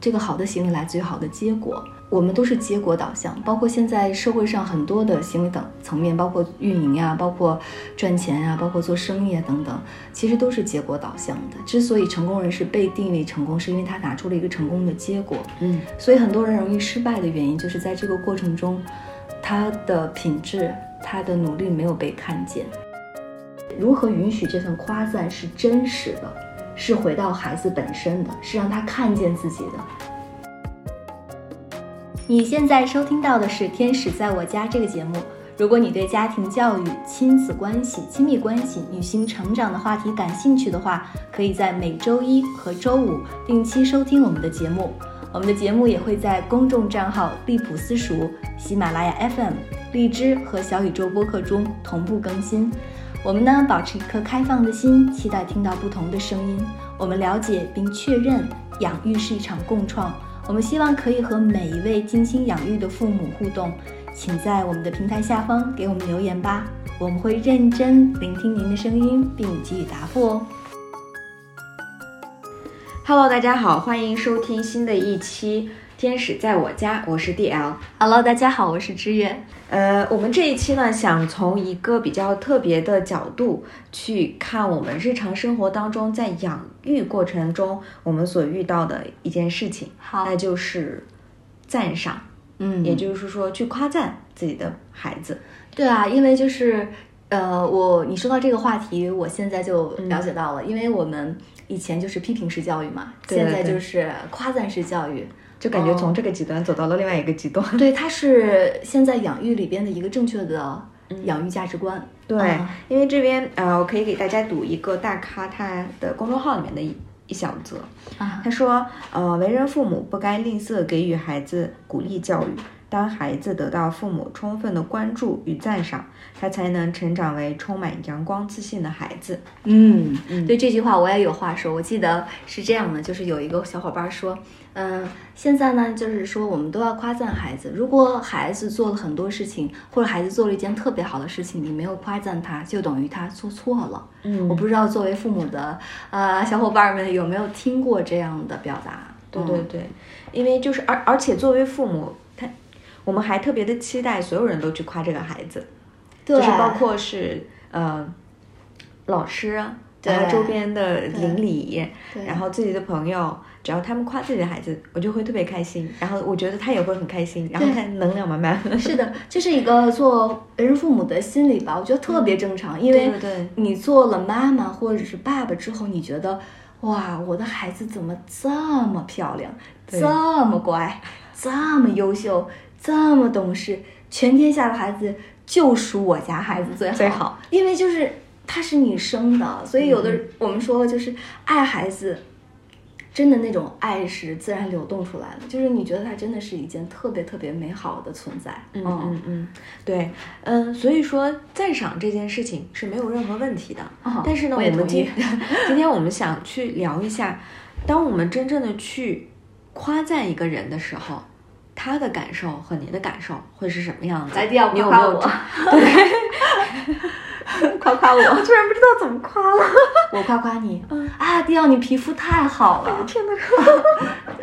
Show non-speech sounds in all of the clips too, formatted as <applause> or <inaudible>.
这个好的行为来自于好的结果。我们都是结果导向，包括现在社会上很多的行为等层面，包括运营呀，包括赚钱呀，包括做生意啊等等，其实都是结果导向的。之所以成功人士被定义成功，是因为他拿出了一个成功的结果。嗯，所以很多人容易失败的原因，就是在这个过程中，他的品质、他的努力没有被看见。如何允许这份夸赞是真实的，是回到孩子本身的，是让他看见自己的。你现在收听到的是《天使在我家》这个节目。如果你对家庭教育、亲子关系、亲密关系、女性成长的话题感兴趣的话，可以在每周一和周五定期收听我们的节目。我们的节目也会在公众账号“利普私塾”、喜马拉雅 FM、荔枝和小宇宙播客中同步更新。我们呢，保持一颗开放的心，期待听到不同的声音。我们了解并确认，养育是一场共创。我们希望可以和每一位精心养育的父母互动，请在我们的平台下方给我们留言吧，我们会认真聆听您的声音并给予答复哦。Hello，大家好，欢迎收听新的一期。天使在我家，我是 D L。Hello，大家好，我是知月。呃，我们这一期呢，想从一个比较特别的角度去看我们日常生活当中在养育过程中我们所遇到的一件事情。好，那就是赞赏。嗯，也就是说，去夸赞自己的孩子。对啊，因为就是呃，我你说到这个话题，我现在就了解到了，因为我们以前就是批评式教育嘛，现在就是夸赞式教育。就感觉从这个极端走到了另外一个极端。<laughs> 对，它是现在养育里边的一个正确的养育价值观。对，因为这边呃，我可以给大家读一个大咖他的公众号里面的一一小则。啊，他说，呃，为人父母不该吝啬给予孩子鼓励教育。当孩子得到父母充分的关注与赞赏，他才能成长为充满阳光自信的孩子。嗯，对这句话我也有话说。我记得是这样的，就是有一个小伙伴说。嗯，现在呢，就是说我们都要夸赞孩子。如果孩子做了很多事情，或者孩子做了一件特别好的事情，你没有夸赞他，就等于他做错了。嗯，我不知道作为父母的呃小伙伴们有没有听过这样的表达？对对对，因为就是而而且作为父母，他我们还特别的期待所有人都去夸这个孩子，就是包括是呃老师，然后周边的邻里，然后自己的朋友。只要他们夸自己的孩子，我就会特别开心，然后我觉得他也会很开心，然后他能量满满。是的，<laughs> 这是一个做为人父母的心理吧，我觉得特别正常，因为你做了妈妈或者是爸爸之后，你觉得哇，我的孩子怎么这么漂亮，这么乖，这么优秀，这么懂事，全天下的孩子就属我家孩子最好，最好，因为就是他是你生的，所以有的我们说就是爱孩子。真的那种爱是自然流动出来的，就是你觉得它真的是一件特别特别美好的存在。嗯嗯嗯，对，嗯，所以说赞赏这件事情是没有任何问题的。但是呢，我们今 <laughs> 今天我们想去聊一下，当我们真正的去夸赞一个人的时候，他的感受和你的感受会是什么样子？来，第二，你有没有？对。<laughs> 夸夸我，<laughs> 我居然不知道怎么夸了。我夸夸你，啊，迪奥，你皮肤太好了！天哪，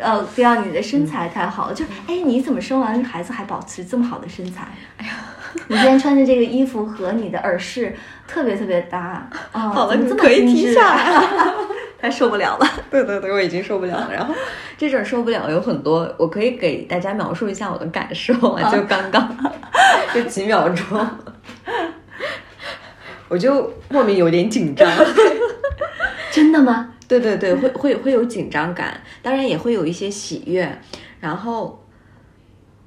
<laughs> 呃，迪奥，你的身材太好了。就，哎，你怎么生完孩子还保持这么好的身材？哎呀，你今天穿的这个衣服和你的耳饰特别特别搭啊！好了，你可以停下来了。太受不了了。对对对，我已经受不了了。然后这种受不了有很多，我可以给大家描述一下我的感受啊，就刚刚 <laughs> 就几秒钟。我就莫名有点紧张，<laughs> 真的吗？对对对，会会会有紧张感，当然也会有一些喜悦，然后，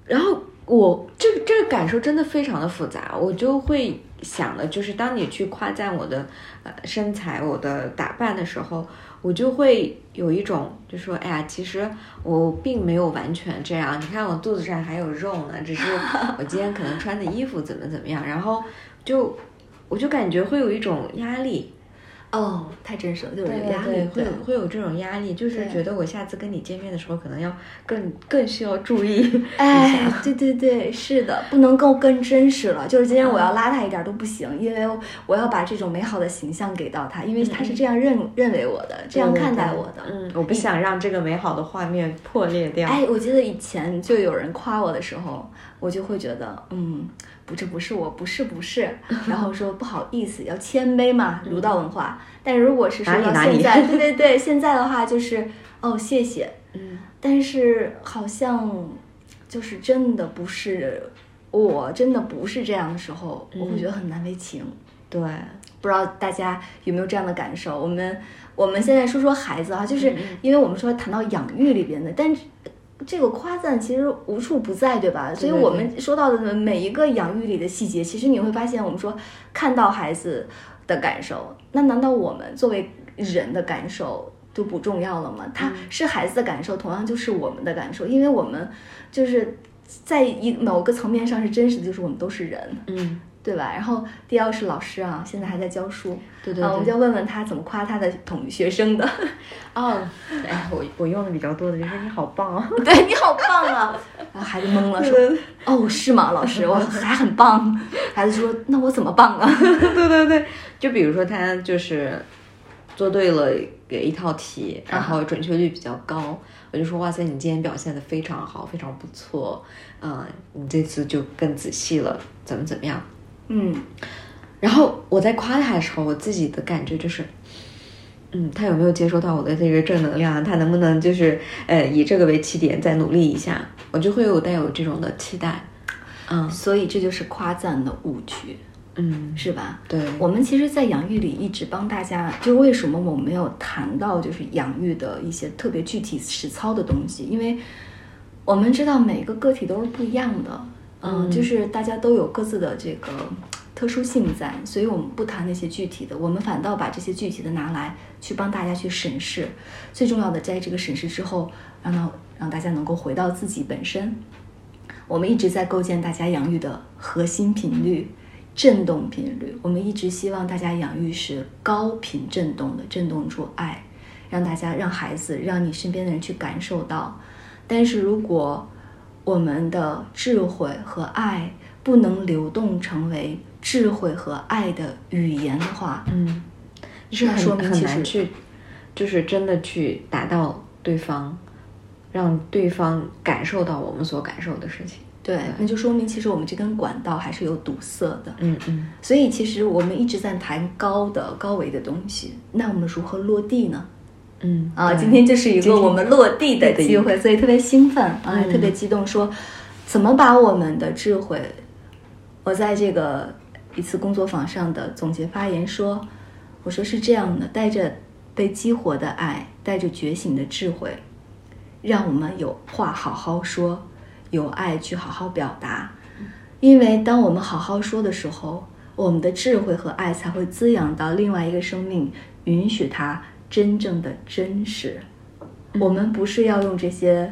然后我这这个感受真的非常的复杂，我就会想的，就是当你去夸赞我的呃身材、我的打扮的时候，我就会有一种就说，哎呀，其实我并没有完全这样，你看我肚子上还有肉呢，只是我今天可能穿的衣服怎么怎么样，然后就。我就感觉会有一种压力，哦，太真实了，就是有压力，会有会有这种压力，就是觉得我下次跟你见面的时候，可能要更更需要注意。哎，对对对，是的，不能够更真实了。就是今天我要邋遢一点都不行，因为我要把这种美好的形象给到他，因为他是这样认认为我的，这样看待我的。嗯，我不想让这个美好的画面破裂掉。哎，我记得以前就有人夸我的时候，我就会觉得，嗯。不，这不是我，不是，不是。<laughs> 然后说不好意思，要谦卑嘛，儒道文化。但如果是说到现在，对对 <laughs> 对，现在的话就是哦，谢谢。嗯。但是好像就是真的不是，我真的不是这样的时候，我会觉得很难为情。对，不知道大家有没有这样的感受？我们我们现在说说孩子啊，就是因为我们说谈到养育里边的，但是。这个夸赞其实无处不在，对吧？所以我们说到的每一个养育里的细节，其实你会发现，我们说看到孩子的感受，那难道我们作为人的感受就不重要了吗？他是孩子的感受，同样就是我们的感受，因为我们就是在一某个层面上是真实的，就是我们都是人。嗯。对吧？然后第二是老师啊，现在还在教书。对对。啊，我们就问问他怎么夸他的同学生的。<laughs> 哦，哎，我我用的比较多的就是你好棒啊。<laughs> 对你好棒啊！然后孩子懵了，说：“哦，是吗，老师？我 <laughs> 还很棒。”孩子说：“那我怎么棒啊？”对对对，就比如说他就是做对了一套题，然后准确率比较高，我就说：“哇塞，你今天表现的非常好，非常不错。嗯，你这次就更仔细了，怎么怎么样？”嗯，然后我在夸他的时候，我自己的感觉就是，嗯，他有没有接收到我的这个正能量？他能不能就是呃以这个为起点再努力一下？我就会有带有这种的期待，嗯，所以这就是夸赞的误区，嗯，是吧？对，我们其实，在养育里一直帮大家，就为什么我没有谈到就是养育的一些特别具体实操的东西？因为我们知道每个个体都是不一样的。嗯，就是大家都有各自的这个特殊性在，所以我们不谈那些具体的，我们反倒把这些具体的拿来去帮大家去审视。最重要的，在这个审视之后，让到让大家能够回到自己本身。我们一直在构建大家养育的核心频率、振动频率。我们一直希望大家养育是高频振动的，振动出爱，让大家、让孩子、让你身边的人去感受到。但是如果我们的智慧和爱不能流动成为智慧和爱的语言的话，嗯，是很很难去，就是真的去达到对方，让对方感受到我们所感受的事情。对，那就说明其实我们这根管道还是有堵塞的。嗯嗯。所以其实我们一直在谈高的高维的东西，那我们如何落地呢？嗯啊，今天就是一个我们落地的机会，所以特别兴奋啊，特别激动。说怎么把我们的智慧？我在这个一次工作坊上的总结发言说，我说是这样的，带着被激活的爱，带着觉醒的智慧，让我们有话好好说，有爱去好好表达。因为当我们好好说的时候，我们的智慧和爱才会滋养到另外一个生命，允许它。真正的真实，我们不是要用这些，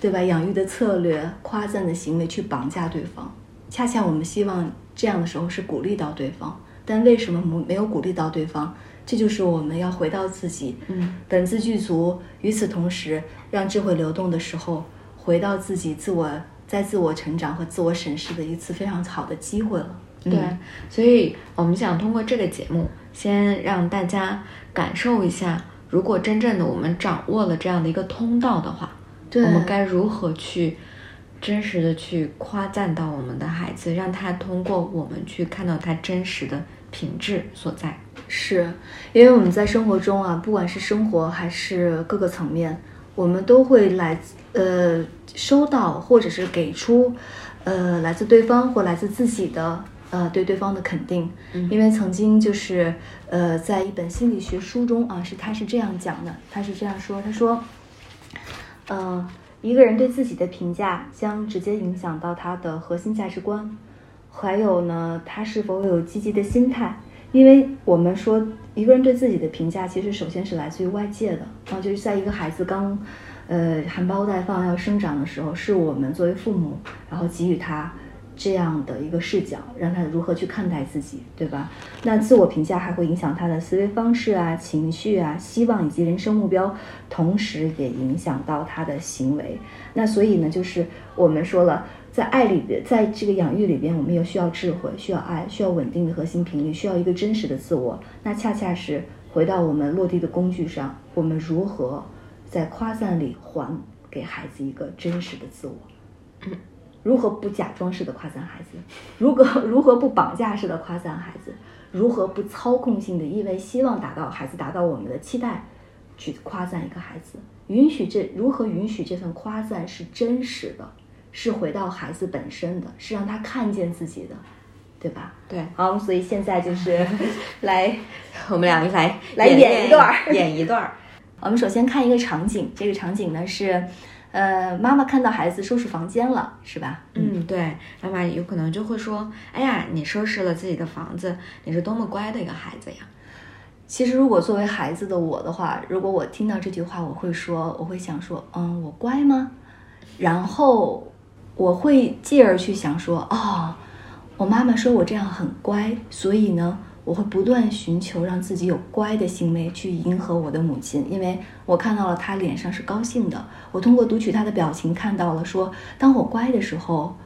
对吧？养育的策略、夸赞的行为去绑架对方，恰恰我们希望这样的时候是鼓励到对方。但为什么没没有鼓励到对方？这就是我们要回到自己，嗯，本自具足。与此同时，让智慧流动的时候，回到自己自我在自我成长和自我审视的一次非常好的机会了。对，所以我们想通过这个节目，先让大家。感受一下，如果真正的我们掌握了这样的一个通道的话，我们该如何去真实的去夸赞到我们的孩子，让他通过我们去看到他真实的品质所在。是，因为我们在生活中啊，不管是生活还是各个层面，我们都会来呃收到或者是给出呃来自对方或来自自己的。呃，对对方的肯定，因为曾经就是呃，在一本心理学书中啊，是他是这样讲的，他是这样说，他说，呃，一个人对自己的评价将直接影响到他的核心价值观，还有呢，他是否有积极的心态，因为我们说一个人对自己的评价，其实首先是来自于外界的啊，就是在一个孩子刚呃含苞待放要生长的时候，是我们作为父母，然后给予他。这样的一个视角，让他如何去看待自己，对吧？那自我评价还会影响他的思维方式啊、情绪啊、希望以及人生目标，同时也影响到他的行为。那所以呢，就是我们说了，在爱里边，在这个养育里边，我们又需要智慧，需要爱，需要稳定的核心频率，需要一个真实的自我。那恰恰是回到我们落地的工具上，我们如何在夸赞里还给孩子一个真实的自我？如何不假装式的夸赞孩子？如何如何不绑架式的夸赞孩子？如何不操控性的因为希望达到孩子达到我们的期待，去夸赞一个孩子？允许这如何允许这份夸赞是真实的，是回到孩子本身的，是让他看见自己的，对吧？对，好，所以现在就是 <laughs> 来我们俩来来演一段儿演一段儿。我们首先看一个场景，这个场景呢是，呃，妈妈看到孩子收拾房间了，是吧？嗯，对，妈妈有可能就会说：“哎呀，你收拾了自己的房子，你是多么乖的一个孩子呀！”其实，如果作为孩子的我的话，如果我听到这句话，我会说，我会想说，嗯，我乖吗？然后我会继而去想说，哦，我妈妈说我这样很乖，所以呢，我会不断寻求让自己有乖的行为去迎合我的母亲，因为我看到了她脸上是高兴的，我通过读取她的表情看到了说，当我乖的时候，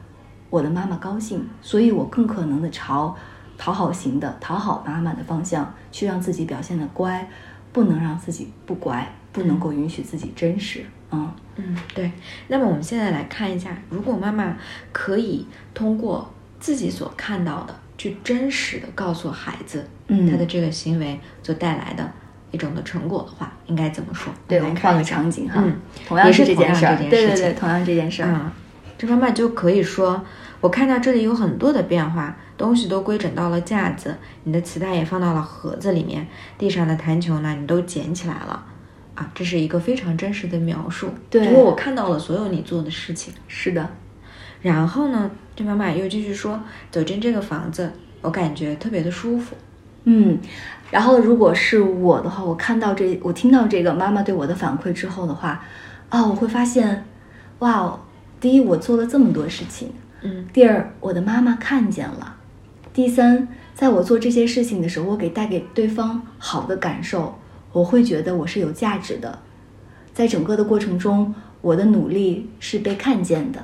我的妈妈高兴，所以我更可能的朝。讨好型的、讨好妈妈的方向去让自己表现的乖，不能让自己不乖，不能够允许自己真实。嗯嗯，对。那么我们现在来看一下，如果妈妈可以通过自己所看到的，去真实的告诉孩子，嗯他的这个行为所带来的一种的成果的话，应该怎么说？对，我们换个场景哈，嗯，同样也是这件事儿，对对对，同样这件事儿。啊，这妈妈就可以说，我看到这里有很多的变化，东西都规整到了架子，你的磁带也放到了盒子里面，地上的弹球呢，你都捡起来了。啊，这是一个非常真实的描述，对因为我看到了所有你做的事情。是的，然后呢，这妈妈又继续说，走进这个房子，我感觉特别的舒服。嗯，然后如果是我的话，我看到这，我听到这个妈妈对我的反馈之后的话，啊，我会发现，哇哦，第一，我做了这么多事情，嗯第二，我的妈妈看见了；第三，在我做这些事情的时候，我给带给对方好的感受，我会觉得我是有价值的。在整个的过程中，我的努力是被看见的。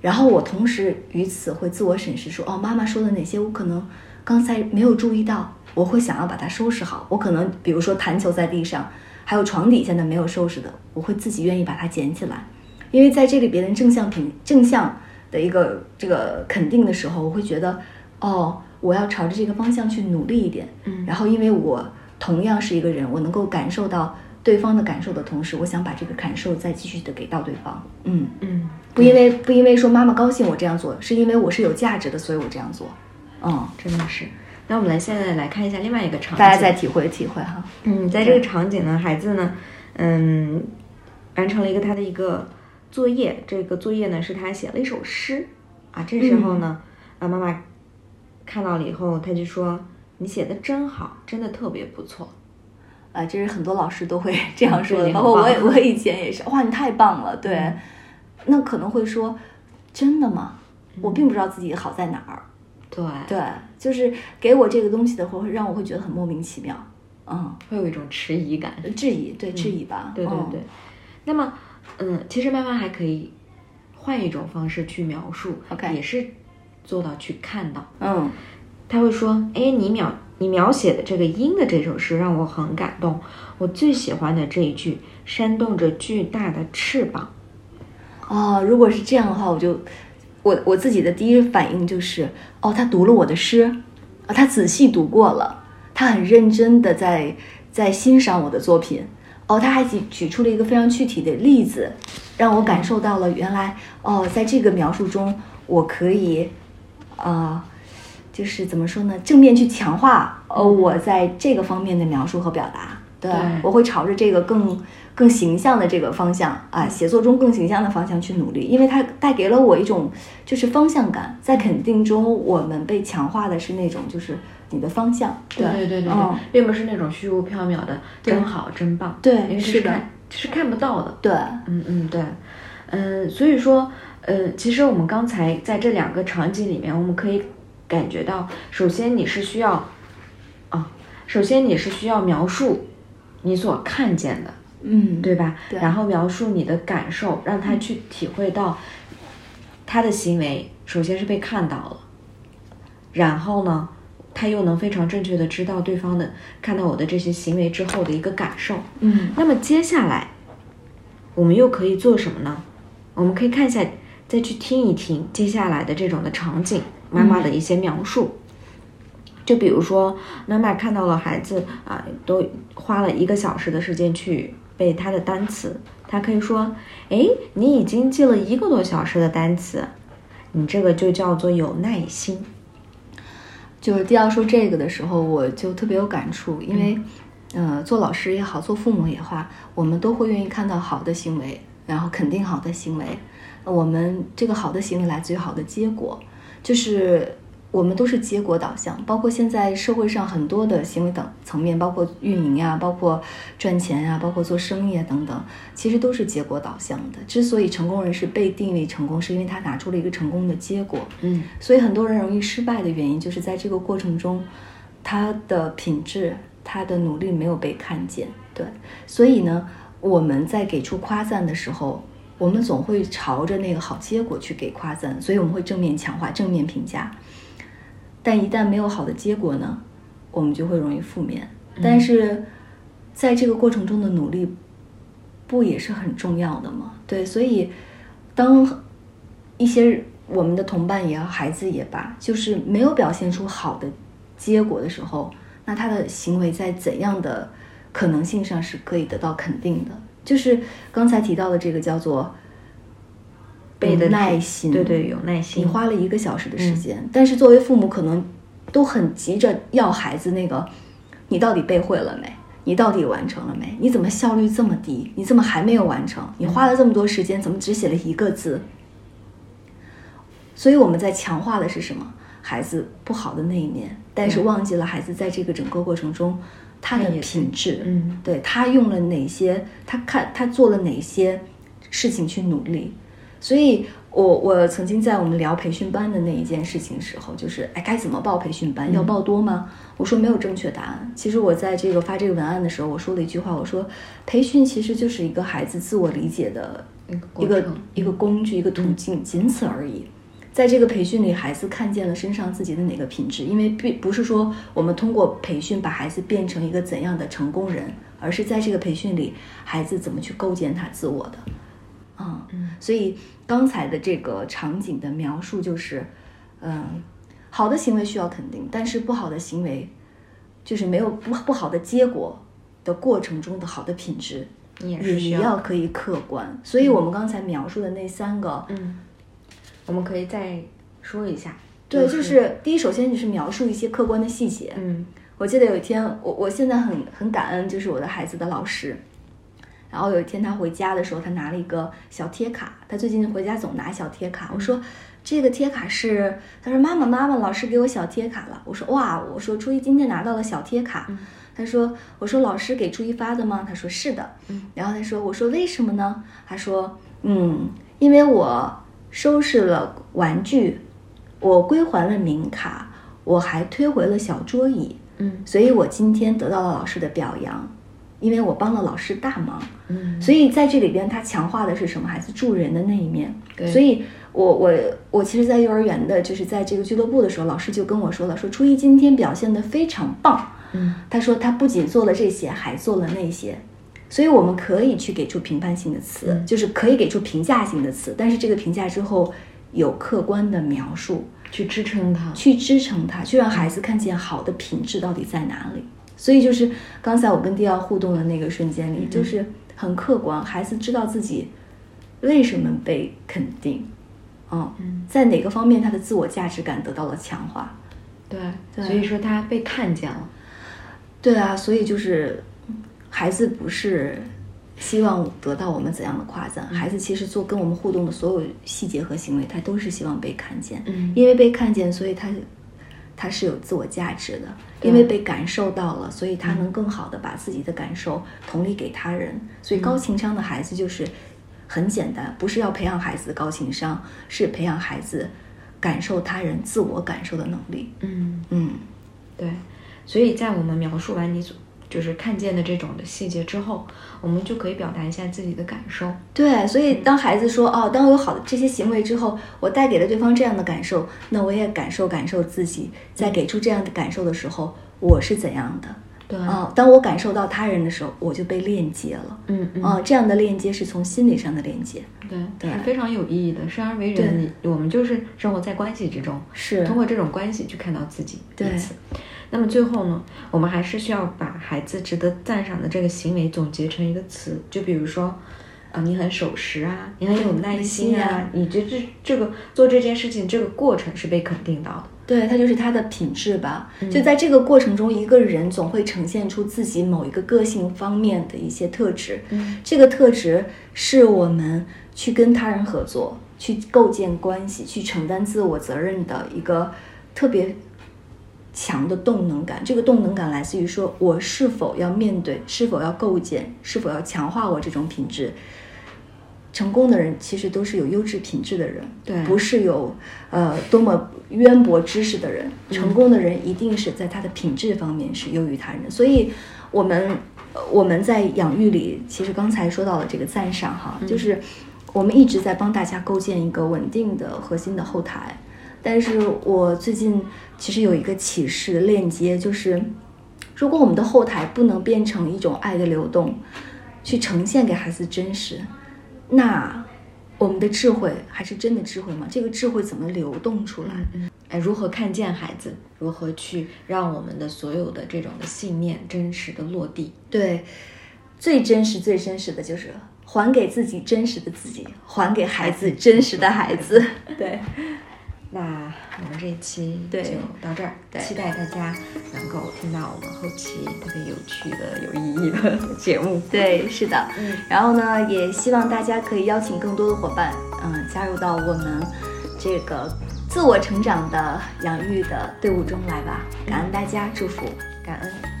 然后我同时于此会自我审视说，哦，妈妈说的哪些我可能刚才没有注意到，我会想要把它收拾好。我可能比如说弹球在地上，还有床底下的没有收拾的，我会自己愿意把它捡起来。因为在这里别人正向评正向的一个这个肯定的时候，我会觉得，哦，我要朝着这个方向去努力一点。嗯然后因为我同样是一个人，我能够感受到对方的感受的同时，我想把这个感受再继续的给到对方。嗯，嗯，不因为不因为说妈妈高兴我这样做，是因为我是有价值的，所以我这样做。嗯，真的是。那我们来现在来看一下另外一个场景，大家再体会体会哈。嗯，在这个场景呢，孩子呢，嗯，完成了一个他的一个作业。这个作业呢，是他写了一首诗啊。这时候呢，啊，妈妈看到了以后，他就说：“你写的真好，真的特别不错。啊，这是很多老师都会这样说的，包括我也我以前也是，哇，你太棒了，对。嗯那可能会说，真的吗？我并不知道自己好在哪儿，”对，对，就是给我这个东西的话，会让我会觉得很莫名其妙，嗯，会有一种迟疑感。质疑，对，质疑吧，嗯对对对。那么，嗯，其实妈妈还可以换一种方式去描述也是做到去看到。嗯他会说：“哎，你描你描写的这个鹰的这首诗让我很感动。我最喜欢的这一句，扇动着巨大的翅膀。哦，如果是这样的话，我就我我自己的第一反应就是，哦，他读了我的诗，啊，他仔细读过了，他很认真的在在欣赏我的作品，哦，他还举举出了一个非常具体的例子，让我感受到了原来哦，在这个描述中，我可以，啊、就是怎么说呢，正面去强化呃我在这个方面的描述和表达，对对我会朝着这个更更形象的这个方向啊，写作中更形象的方向去努力，因为它带给了我一种就是方向感，在肯定中我们被强化的是那种就是你的方向，对对对对，嗯并不是那种虚无缥缈的真好真棒。对因为是的看是看不到的。对，嗯嗯，对，嗯，所以说，呃，其实我们刚才在这两个场景里面，我们可以感觉到，首先你是需要，啊，首先你是需要描述你所看见的，嗯，对吧？对然后描述你的感受，让他去体会到他的行为，首先是被看到了，然后呢，他又能非常正确的知道对方的看到我的这些行为之后的一个感受。嗯那么接下来，我们又可以做什么呢？我们可以看一下，再去听一听接下来的这种的场景，妈妈的一些描述。就比如说，妈妈看到了孩子啊，都花了一个小时的时间去背他的单词，他可以说：“哎，你已经记了一个多小时的单词，你这个就叫做有耐心。就是第二说这个的时候，我就特别有感触，因为，呃，做老师也好，做父母也好，我们都会愿意看到好的行为，然后肯定好的行为。我们这个好的行为来自于好的结果，就是我们都是结果导向。包括现在社会上很多的行为等层面，包括运营呀，包括赚钱呀，包括做生意啊等等，其实都是结果导向的。之所以成功人士被定义成功，是因为他拿出了一个成功的结果。”嗯所以很多人容易失败的原因，就是在这个过程中，他的品质、他的努力没有被看见。对，所以呢，我们在给出夸赞的时候，我们总会朝着那个好结果去给夸赞，所以我们会正面强化、正面评价。但一旦没有好的结果呢，我们就会容易负面。但是，在这个过程中的努力，不也是很重要的吗？对，所以当一些我们的同伴也好，孩子也罢，就是没有表现出好的结果的时候，那他的行为在怎样的可能性上是可以得到肯定的？就是刚才提到的这个叫做有背的耐心，对对，有耐心。你花了一个小时的时间，但是作为父母可能都很急着要孩子那个，你到底背会了没？你到底完成了没？你怎么效率这么低？你怎么还没有完成？你花了这么多时间，怎么只写了一个字？所以我们在强化的是什么？孩子不好的那一面，但是忘记了孩子在这个整个过程中他的品质，嗯对他用了哪些，他看他做了哪些事情去努力。所以我我曾经在我们聊培训班的那一件事情时候，就是哎该怎么报培训班？要报多吗？我说没有正确答案。其实我在这个发这个文案的时候，我说了一句话，我说培训其实就是一个孩子自我理解的一个一个一个工具，一个途径，仅此而已。在这个培训里，孩子看见了身上自己的哪个品质，因为并不是说我们通过培训把孩子变成一个怎样的成功人，而是在这个培训里，孩子怎么去构建他自我的。嗯，所以刚才的这个场景的描述就是，嗯，好的行为需要肯定，但是不好的行为，就是没有不不好的结果的过程中的好的品质，你也是需要可以客观。所以我们刚才描述的那三个，嗯，我们可以再说一下。对，就是第一，首先就是描述一些客观的细节。嗯我记得有一天，我我现在很很感恩，就是我的孩子的老师。然后有一天他回家的时候，他拿了一个小贴卡。他最近回家总拿小贴卡。我说这个贴卡是，他说妈妈妈妈，老师给我小贴卡了。我说哇，我说初一今天拿到了小贴卡。他说我说老师给初一发的吗？他说是的。然后他说我说为什么呢？他说嗯，因为我收拾了玩具，我归还了名卡，我还推回了小桌椅。嗯所以我今天得到了老师的表扬，因为我帮了老师大忙。嗯所以在这里边，他强化的是什么？孩子助人的那一面。对所以我我我其实，在幼儿园的，就是在这个俱乐部的时候，老师就跟我说了，说初一今天表现的非常棒。嗯他说他不仅做了这些，还做了那些。所以我们可以去给出评判性的词，嗯就是可以给出评价性的词，但是这个评价之后有客观的描述。去支撑它。去支撑它，去让孩子看见好的品质到底在哪里。所以就是刚才我跟迪奥互动的那个瞬间里，就是很客观，孩子知道自己为什么被肯定，嗯，在哪个方面他的自我价值感得到了强化。对，对所以说他被看见了。对啊，所以就是孩子不是希望得到我们怎样的夸赞，孩子其实做跟我们互动的所有细节和行为，他都是希望被看见。嗯因为被看见，所以他他是有自我价值的，因为被感受到了，所以他能更好的把自己的感受同理给他人。所以高情商的孩子就是很简单，不是要培养孩子高情商，是培养孩子感受他人、自我感受的能力。嗯，嗯，对。所以在我们描述完你所就是看见的这种的细节之后，我们就可以表达一下自己的感受。对，所以当孩子说哦，当我有好的这些行为之后，我带给了对方这样的感受，那我也感受感受自己在给出这样的感受的时候，我是怎样的。对啊、当我感受到他人的时候，我就被链接了。嗯嗯啊、这样的链接是从心理上的链接，对，对是非常有意义的。生而为人，你我们就是生活在关系之中，是通过这种关系去看到自己对。那么最后呢，我们还是需要把孩子值得赞赏的这个行为总结成一个词，就比如说，啊，你很守时啊，你很有耐心啊你这这这个做这件事情这个过程是被肯定到的。对，它就是它的品质吧。嗯就在这个过程中，一个人总会呈现出自己某一个个性方面的一些特质。嗯，这个特质是我们去跟他人合作、去构建关系、去承担自我责任的一个特别强的动能感。这个动能感来自于说我是否要面对、是否要构建、是否要强化我这种品质。成功的人其实都是有优质品质的人，对不是有呃多么渊博知识的人。成功的人一定是在他的品质方面是优于他人。所以，我们呃我们在养育里，其实刚才说到了这个赞赏哈，就是我们一直在帮大家构建一个稳定的核心的后台。但是我最近其实有一个启示链接，就是如果我们的后台不能变成一种爱的流动，去呈现给孩子真实，那我们的智慧还是真的智慧吗？这个智慧怎么流动出来？哎，如何看见孩子？如何去让我们的所有的这种的信念真实的落地？对，最真实、最真实的就是还给自己真实的自己，还给孩子真实的孩子。<laughs> 对，那我们这一期就到这儿，期待大家能够听到我们后期特别有趣的、有意义的节目。<laughs> 对，是的。嗯然后呢，也希望大家可以邀请更多的伙伴，嗯，加入到我们这个自我成长的养育的队伍中来吧。感恩大家，祝福。感恩。